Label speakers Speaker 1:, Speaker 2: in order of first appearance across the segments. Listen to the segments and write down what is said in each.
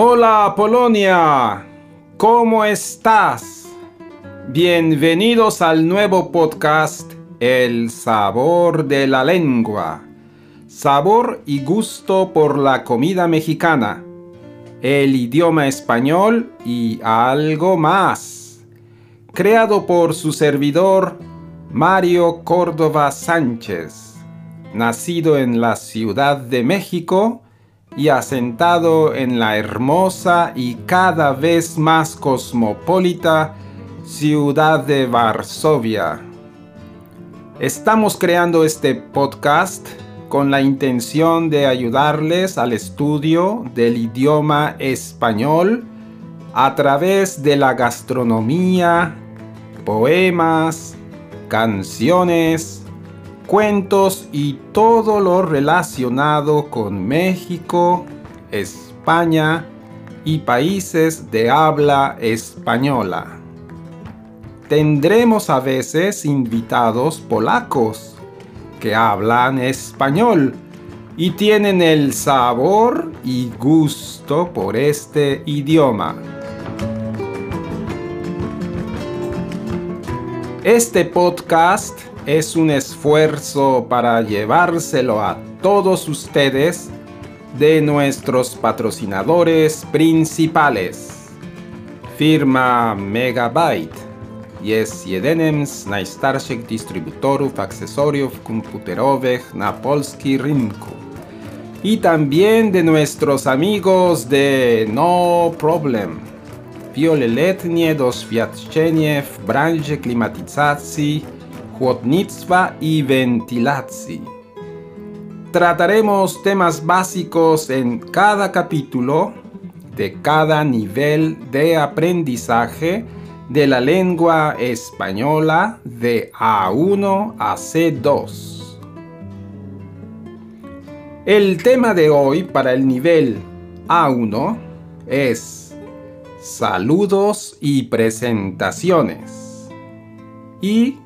Speaker 1: Hola Polonia, ¿cómo estás? Bienvenidos al nuevo podcast El sabor de la lengua. Sabor y gusto por la comida mexicana, el idioma español y algo más. Creado por su servidor Mario Córdoba Sánchez, nacido en la Ciudad de México, y asentado en la hermosa y cada vez más cosmopolita ciudad de Varsovia. Estamos creando este podcast con la intención de ayudarles al estudio del idioma español a través de la gastronomía, poemas, canciones, cuentos y todo lo relacionado con México, España y países de habla española. Tendremos a veces invitados polacos que hablan español y tienen el sabor y gusto por este idioma. Este podcast es un esfuerzo para llevárselo a todos ustedes de nuestros patrocinadores principales. Firma Megabyte jest jedynym z najstarszych dystrybutorów akcesoriów komputerowych na polski rynku. Y también de nuestros amigos de No Problem. Wieloletnie doświadczenie w branży klimatyzacji chłodnictwa y ventilacji. Trataremos temas básicos en cada capítulo de cada nivel de aprendizaje de la lengua española de A1 a C2. El tema de hoy para el nivel A1 es saludos y presentaciones y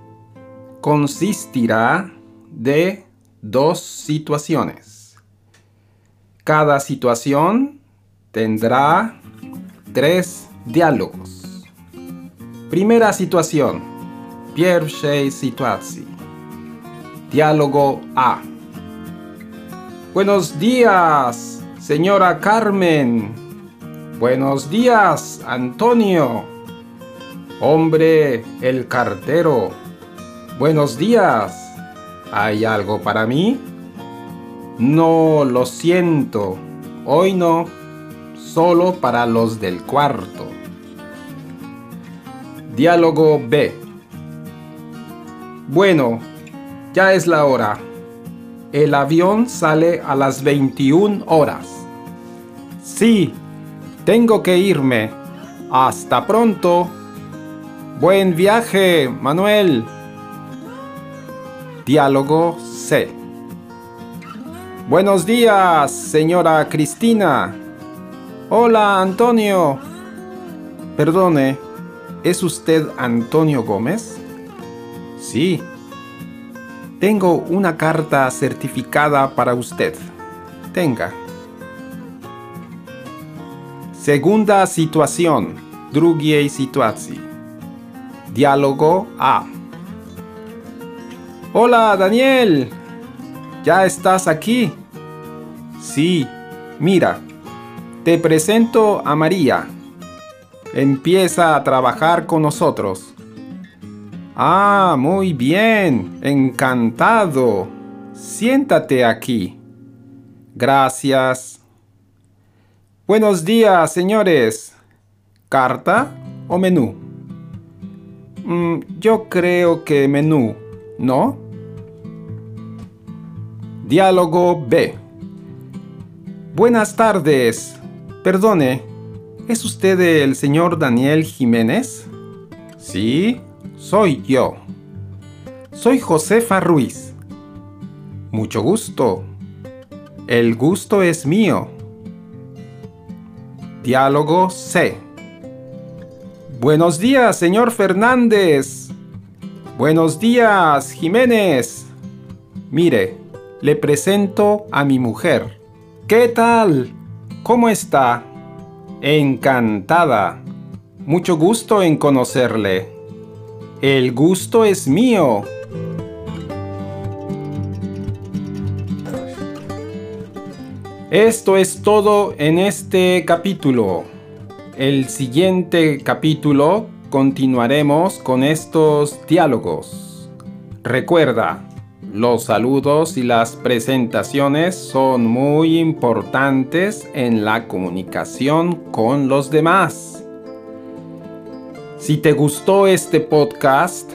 Speaker 1: consistirá de dos situaciones. Cada situación tendrá tres diálogos. Primera situación. Pierwszej situacji. Diálogo A. Buenos días, señora Carmen. Buenos días, Antonio. Hombre, el cartero. Buenos días. ¿Hay algo para mí? No, lo siento. Hoy no. Solo para los del cuarto. Diálogo B. Bueno, ya es la hora. El avión sale a las 21 horas. Sí, tengo que irme. Hasta pronto. Buen viaje, Manuel. Diálogo C. Buenos días, señora Cristina. Hola, Antonio. Perdone, ¿es usted Antonio Gómez? Sí. Tengo una carta certificada para usted. Tenga. Segunda situación. Drugiej sytuacji. Diálogo A. Hola, Daniel. ¿Ya estás aquí? Sí, mira, te presento a María. Empieza a trabajar con nosotros. Ah, muy bien, encantado. Siéntate aquí. Gracias. Buenos días, señores. ¿Carta o menú? Mm, yo creo que menú, ¿no? Diálogo B. Buenas tardes. Perdone, ¿es usted el señor Daniel Jiménez? Sí, soy yo. Soy Josefa Ruiz. Mucho gusto. El gusto es mío. Diálogo C. Buenos días, señor Fernández. Buenos días, Jiménez. Mire, le presento a mi mujer. ¿Qué tal? ¿Cómo está? Encantada. Mucho gusto en conocerle. El gusto es mío. Esto es todo en este capítulo. El siguiente capítulo continuaremos con estos diálogos. Recuerda, los saludos y las presentaciones son muy importantes en la comunicación con los demás. Si te gustó este podcast,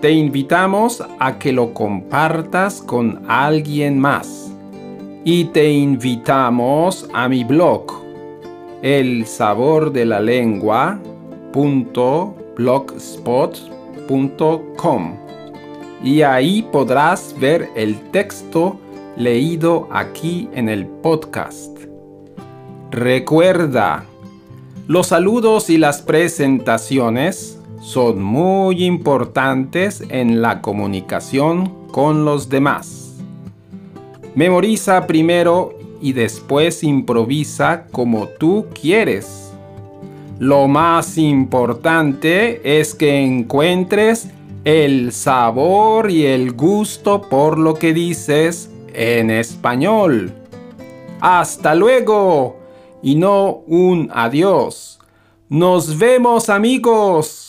Speaker 1: te invitamos a que lo compartas con alguien más. Y te invitamos a mi blog, el sabor de la lengua.blogspot.com. Y ahí podrás ver el texto leído aquí en el podcast. Recuerda, los saludos y las presentaciones son muy importantes en la comunicación con los demás. Memoriza primero y después improvisa como tú quieres. Lo más importante es que encuentres el sabor y el gusto por lo que dices en español. Hasta luego y no un adiós. Nos vemos amigos.